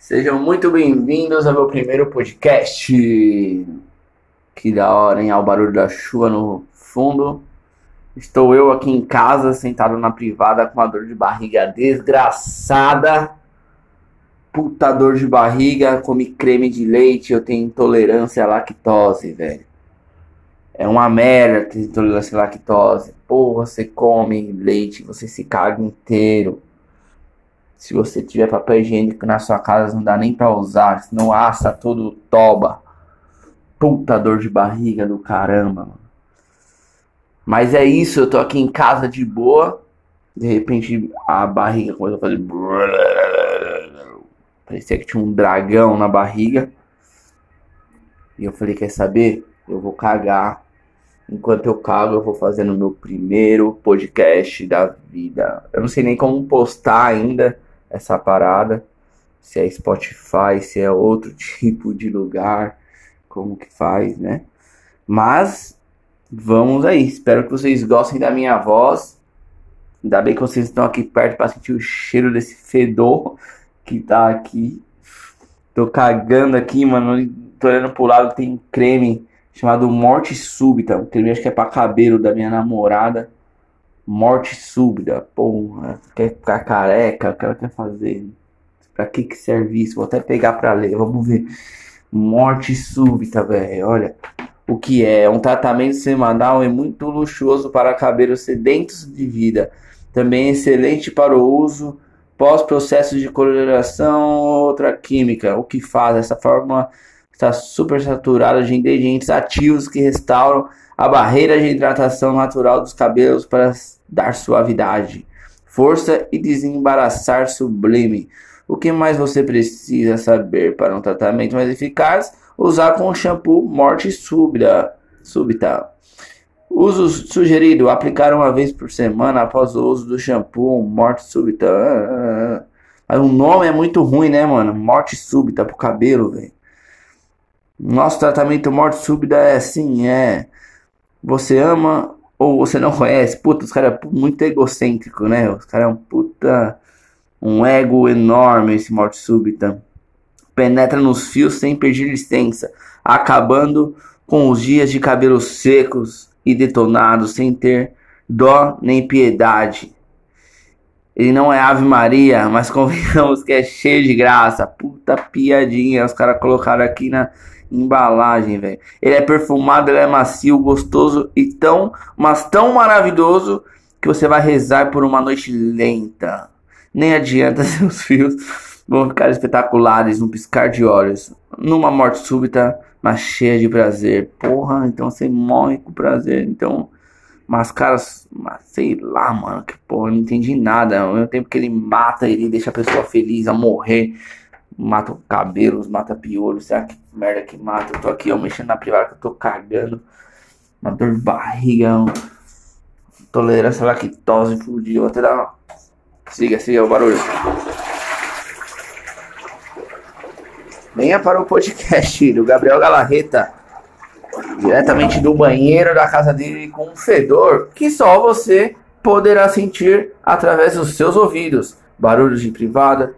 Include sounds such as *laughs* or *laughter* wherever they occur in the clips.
Sejam muito bem-vindos ao meu primeiro podcast. Que da hora, hein? Ao barulho da chuva no fundo. Estou eu aqui em casa, sentado na privada, com uma dor de barriga desgraçada. Puta dor de barriga, comi creme de leite, eu tenho intolerância à lactose, velho. É uma merda ter intolerância à lactose. Porra, você come leite, você se caga inteiro. Se você tiver papel higiênico na sua casa, não dá nem pra usar, senão assa todo toba. Puta dor de barriga do caramba, mano. Mas é isso, eu tô aqui em casa de boa. De repente a barriga começou a fazer. *laughs* Parecia que tinha um dragão na barriga. E eu falei: Quer saber? Eu vou cagar. Enquanto eu cago, eu vou fazendo meu primeiro podcast da vida. Eu não sei nem como postar ainda essa parada. Se é Spotify, se é outro *laughs* tipo de lugar. Como que faz, né? Mas vamos aí. Espero que vocês gostem da minha voz. Ainda bem que vocês estão aqui perto para sentir o cheiro desse fedor que tá aqui. Tô cagando aqui, mano. Tô olhando pro lado, tem creme chamado Morte Súbita. Um creme acho que é pra cabelo da minha namorada. Morte Súbita. Porra, quer ficar careca? O ela quer fazer? Pra que que serve isso? Vou até pegar pra ler, vamos ver. Morte Súbita, velho. Olha o que é. Um tratamento semanal é muito luxuoso para cabelos sedentos de vida. Também é excelente para o uso pós-processo de coloração outra química. O que faz? Essa fórmula está super saturada de ingredientes ativos que restauram a barreira de hidratação natural dos cabelos para dar suavidade, força e desembaraçar sublime. O que mais você precisa saber para um tratamento mais eficaz? Usar com shampoo morte súbita. súbita. Uso sugerido: aplicar uma vez por semana após o uso do shampoo morte súbita. Ah, o nome é muito ruim, né, mano? Morte súbita pro cabelo, velho. Nosso tratamento morte súbita é assim, é. Você ama ou você não conhece. Puta, os caras é muito egocêntrico, né? Os caras é um puta. Um ego enorme esse morte súbita penetra nos fios sem pedir licença, acabando com os dias de cabelos secos e detonados sem ter dó nem piedade. Ele não é Ave Maria, mas *laughs* convenhamos que é cheio de graça. Puta piadinha, os caras colocaram aqui na embalagem, velho. Ele é perfumado, ele é macio, gostoso e tão, mas tão maravilhoso que você vai rezar por uma noite lenta. Nem adianta *laughs* seus fios vão ficar espetaculares no piscar de olhos, numa morte súbita, mas cheia de prazer. Porra, então você morre com prazer. Então, mas caras, mas sei lá, mano, que porra, não entendi nada. Mesmo tempo que ele mata, ele deixa a pessoa feliz a morrer. Mata cabelos, mata piolhos, será que merda que mata? Eu tô aqui, ó, mexendo na privada que eu tô cagando. Uma dor de barriga, um... tolerância à lactose, fudiu. Até dar. Siga, siga o barulho. Venha para o podcast do Gabriel Galarreta, diretamente do banheiro da casa dele com um fedor que só você poderá sentir através dos seus ouvidos. Barulhos de privada.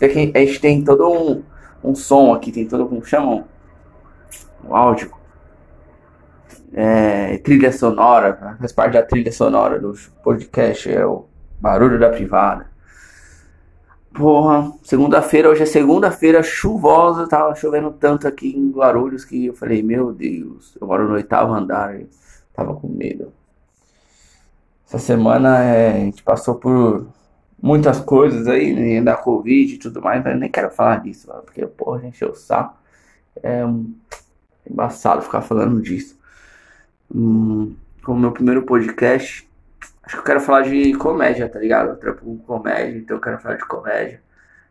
A gente tem todo um, um som aqui, tem todo um um áudio. É, trilha sonora, né? faz parte da trilha sonora do podcast, é o barulho da privada. Porra, segunda-feira, hoje é segunda-feira chuvosa, tava chovendo tanto aqui em Guarulhos que eu falei, meu Deus, eu moro no oitavo andar, tava com medo. Essa semana é, a gente passou por muitas coisas aí, né, da Covid e tudo mais, mas eu nem quero falar disso, porque, porra, gente o saco. É embaçado ficar falando disso. Hum, como meu primeiro podcast, Acho que eu quero falar de comédia, tá ligado? Eu trampo com comédia, então eu quero falar de comédia.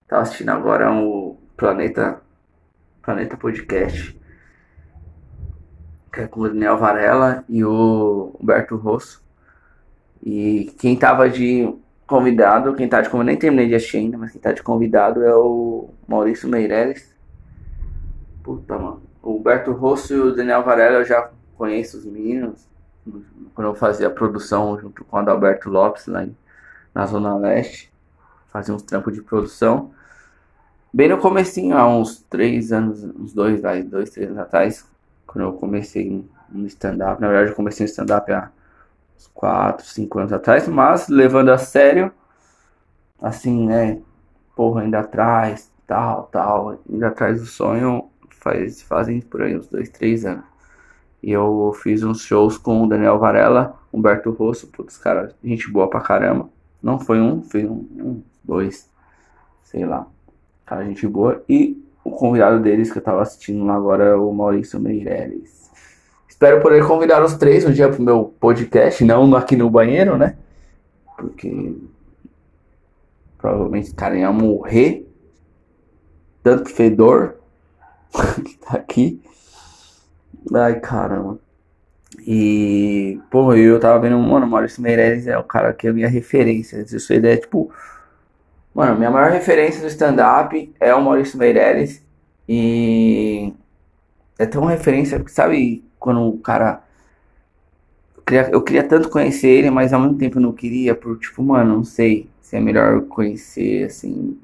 Tava assistindo agora o Planeta, Planeta Podcast. Que é com o Daniel Varela e o Humberto Rosso. E quem tava de convidado, quem tá de convidado, nem terminei de assistir ainda, mas quem tá de convidado é o Maurício Meirelles. Puta, mano. O Humberto Rosso e o Daniel Varela eu já conheço os meninos quando eu fazia produção junto com o Adalberto Lopes lá em, na Zona Leste, fazia uns trampos de produção. bem no comecinho, há uns três anos, uns dois, dois, três anos atrás, quando eu comecei no stand-up. Na verdade, eu comecei no stand-up há uns quatro, cinco anos atrás, mas levando a sério, assim, né? Porra, ainda atrás, tal, tal, ainda atrás do sonho, faz, fazem por aí uns dois, três anos. E eu fiz uns shows com o Daniel Varela, Humberto Rosso, putz, cara, gente boa pra caramba. Não foi um, foi um, um dois, sei lá. Cara, gente boa. E o convidado deles que eu tava assistindo lá agora é o Maurício Meireles. Espero poder convidar os três um dia pro meu podcast, não aqui no banheiro, né? Porque provavelmente cara ia morrer. Tanto fedor *laughs* que tá aqui. Ai, caramba. E, pô, eu tava vendo, mano, Maurício Meirelles é o cara que é a minha referência. Isso ideia é tipo. Mano, minha maior referência no stand-up é o Maurício Meirelles. E. É tão referência, sabe, quando o cara. Eu queria, tanto conhecer ele, mas ao mesmo tempo eu não queria, por tipo, mano, não sei se é melhor conhecer, assim.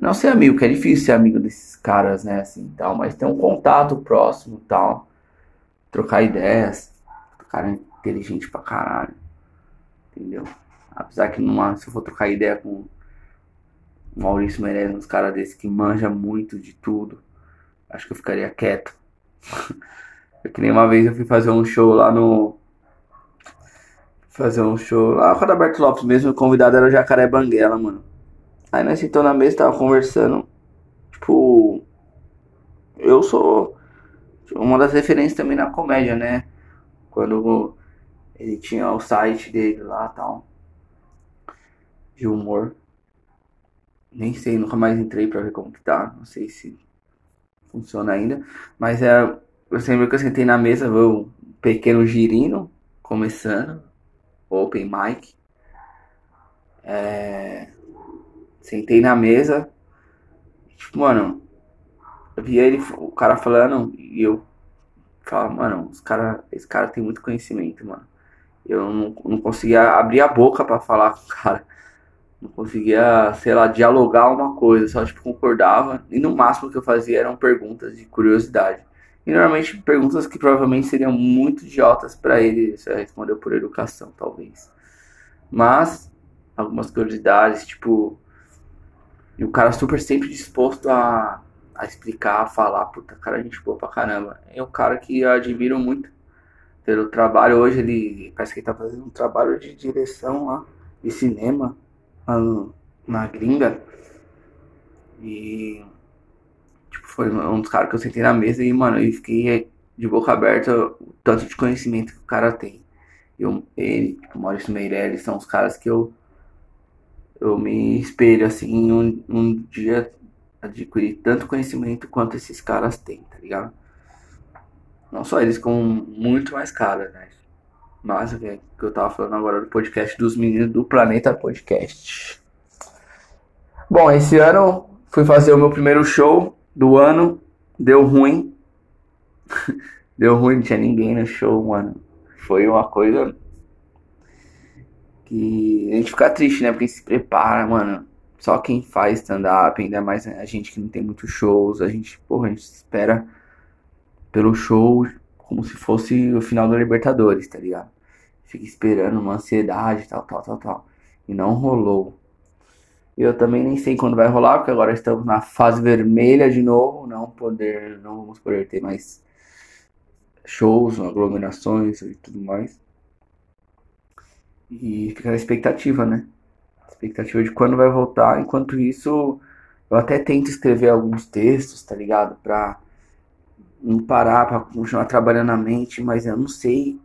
Não ser amigo, que é difícil ser amigo desses caras, né, assim, tal, mas ter um contato próximo tal trocar ideias. O cara é inteligente pra caralho. Entendeu? Apesar que numa, se eu for trocar ideia com o Maurício Meirelles, uns caras desses que manja muito de tudo, acho que eu ficaria quieto. *laughs* que nem uma vez eu fui fazer um show lá no. Fazer um show lá com a Roberto Lopes mesmo, o convidado era o Jacaré Banguela, mano. Aí nós sentamos na mesa, tava conversando. Tipo, eu sou uma das referências também na comédia, né? Quando ele tinha o site dele lá tal. De humor. Nem sei, nunca mais entrei pra ver como que tá. Não sei se funciona ainda. Mas é. Eu lembro que eu sentei na mesa, o pequeno girino começando. Open mic. É, sentei na mesa. Tipo, mano, eu via ele, o cara falando, e eu falava, mano, os cara, esse cara tem muito conhecimento, mano. Eu não, não conseguia abrir a boca para falar com o cara. Não conseguia, sei lá, dialogar uma coisa, só tipo concordava. E no máximo que eu fazia eram perguntas de curiosidade. E normalmente perguntas que provavelmente seriam muito idiotas para ele, se respondeu por educação, talvez. Mas algumas curiosidades, tipo, e o cara super sempre disposto a a explicar, a falar, puta, cara, a gente boa pra caramba. É um cara que eu admiro muito pelo trabalho. Hoje ele parece que ele tá fazendo um trabalho de direção lá, de cinema, lá no, na gringa. E tipo, foi um dos caras que eu sentei na mesa e, mano, eu fiquei de boca aberta o tanto de conhecimento que o cara tem. Eu, ele, tipo, Maurício Meirelles, são os caras que eu eu me espelho assim um, um dia adquirir tanto conhecimento quanto esses caras têm, tá ligado? Não só eles, como muito mais caras, né? Mas é que eu tava falando agora do podcast dos meninos do Planeta Podcast. Bom, esse ano fui fazer o meu primeiro show do ano, deu ruim. *laughs* deu ruim, não tinha ninguém no show, mano. Foi uma coisa que a gente fica triste, né? Porque se prepara, mano só quem faz stand-up, ainda mais a gente que não tem muitos shows, a gente, porra, a gente espera pelo show como se fosse o final da Libertadores, tá ligado? Fica esperando uma ansiedade, tal, tal, tal, tal. E não rolou. Eu também nem sei quando vai rolar, porque agora estamos na fase vermelha de novo, não poder, não vamos poder ter mais shows, aglomerações e tudo mais. E fica na expectativa, né? expectativa de quando vai voltar. Enquanto isso, eu até tento escrever alguns textos, tá ligado? Pra não parar, pra continuar trabalhando na mente, mas eu não sei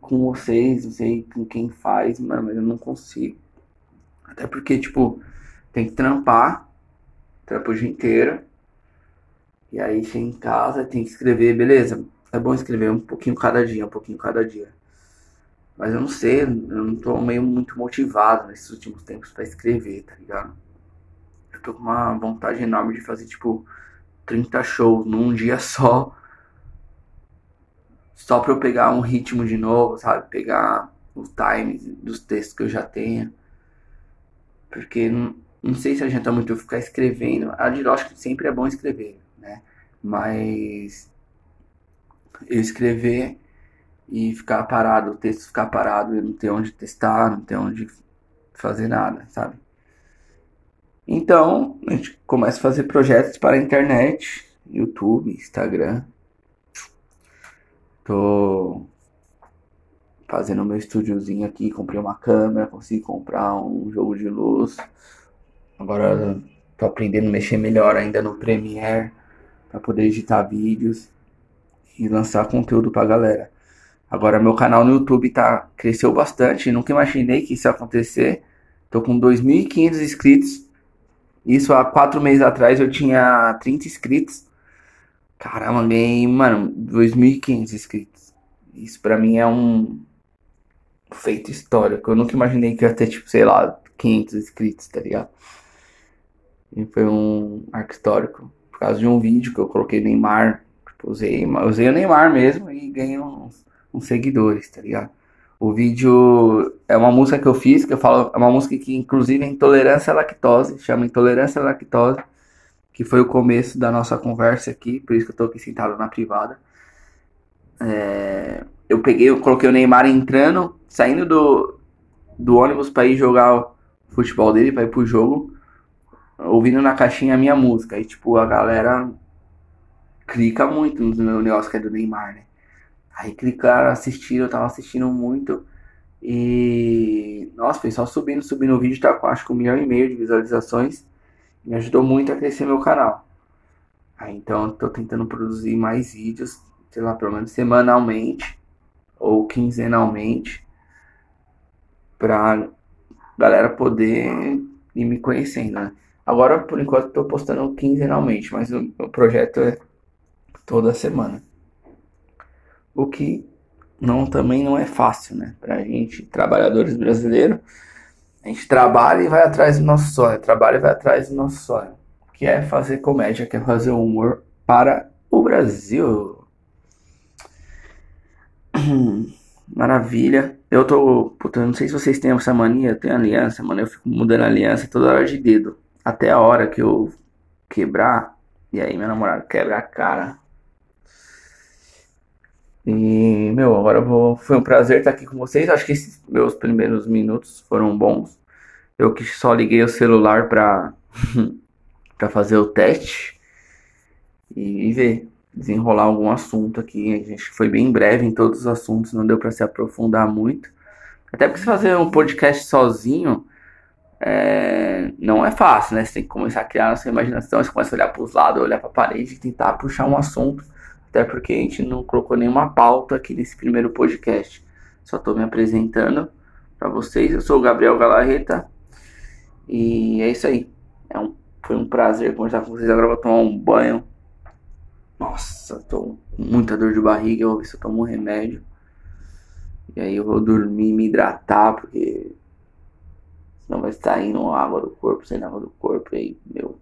com vocês, não sei com quem faz, mas eu não consigo. Até porque, tipo, tem que trampar, trampo o dia inteiro. E aí chega em casa, tem que escrever, beleza. É bom escrever um pouquinho cada dia, um pouquinho cada dia. Mas eu não sei, eu não tô meio muito motivado nesses últimos tempos para escrever, tá ligado? Eu tô com uma vontade enorme de fazer, tipo, 30 shows num dia só. Só pra eu pegar um ritmo de novo, sabe? Pegar os times dos textos que eu já tenho. Porque não sei se adianta muito eu ficar escrevendo. A de lógico sempre é bom escrever, né? Mas eu escrever e ficar parado, o texto ficar parado, eu não ter onde testar, não ter onde fazer nada, sabe? Então, a gente começa a fazer projetos para a internet, YouTube, Instagram. Tô fazendo meu estúdiozinho aqui, comprei uma câmera, consegui comprar um jogo de luz. Agora tô aprendendo a mexer melhor ainda no Premiere para poder editar vídeos e lançar conteúdo pra galera. Agora meu canal no YouTube tá cresceu bastante, nunca imaginei que isso ia acontecer. Tô com 2.500 inscritos. Isso há quatro meses atrás eu tinha 30 inscritos. Caramba, ganhei, mano, 2.500 inscritos. Isso pra mim é um feito histórico. Eu nunca imaginei que ia ter, tipo, sei lá, 500 inscritos, tá ligado? E foi um arco histórico. Por causa de um vídeo que eu coloquei Neymar. Tipo, usei, usei o Neymar mesmo e ganhei uns, uns seguidores, tá ligado? O vídeo é uma música que eu fiz, que eu falo, é uma música que inclusive é intolerância à lactose, chama Intolerância à Lactose, que foi o começo da nossa conversa aqui, por isso que eu tô aqui sentado na privada. É, eu peguei, eu coloquei o Neymar entrando, saindo do, do ônibus para ir jogar o futebol dele, para ir pro jogo ouvindo na caixinha a minha música. E, tipo, a galera clica muito no negócio que é do Neymar, né? Aí clicaram, assistiram, eu tava assistindo muito. E. Nossa, só subindo, subindo o vídeo, tá com acho que um milhão e meio de visualizações. Me ajudou muito a crescer meu canal. Aí então tô tentando produzir mais vídeos, sei lá, pelo menos semanalmente ou quinzenalmente. Pra galera poder ir me conhecendo, né? Agora, por enquanto, estou postando quinzenalmente, mas o, o projeto é toda semana. O que não também não é fácil, né? Pra gente, trabalhadores brasileiros, a gente trabalha e vai atrás do nosso sonho, trabalha e vai atrás do nosso sonho, que é fazer comédia, que é fazer humor para o Brasil. *clears throat* Maravilha. Eu tô. Puta, não sei se vocês têm essa mania, eu tenho aliança, mano. Eu fico mudando aliança toda hora de dedo até a hora que eu quebrar. E aí meu namorado quebra a cara. E, meu, agora vou. Foi um prazer estar aqui com vocês. Acho que esses meus primeiros minutos foram bons. Eu que só liguei o celular pra, *laughs* pra fazer o teste e, e ver, desenrolar algum assunto aqui. A gente foi bem breve em todos os assuntos, não deu para se aprofundar muito. Até porque se fazer um podcast sozinho, é, não é fácil, né? Você tem que começar a criar a sua imaginação, você começa a olhar para os lados, olhar para a parede tentar puxar um assunto. Até porque a gente não colocou nenhuma pauta aqui nesse primeiro podcast. Só estou me apresentando para vocês. Eu sou o Gabriel Galarreta e é isso aí. É um, foi um prazer conversar com vocês. Agora vou tomar um banho. Nossa, tô com muita dor de barriga. Eu vou ver se eu tomo um remédio. E aí eu vou dormir, me hidratar, porque Senão vai saindo água do corpo, saindo água do corpo. E aí, meu,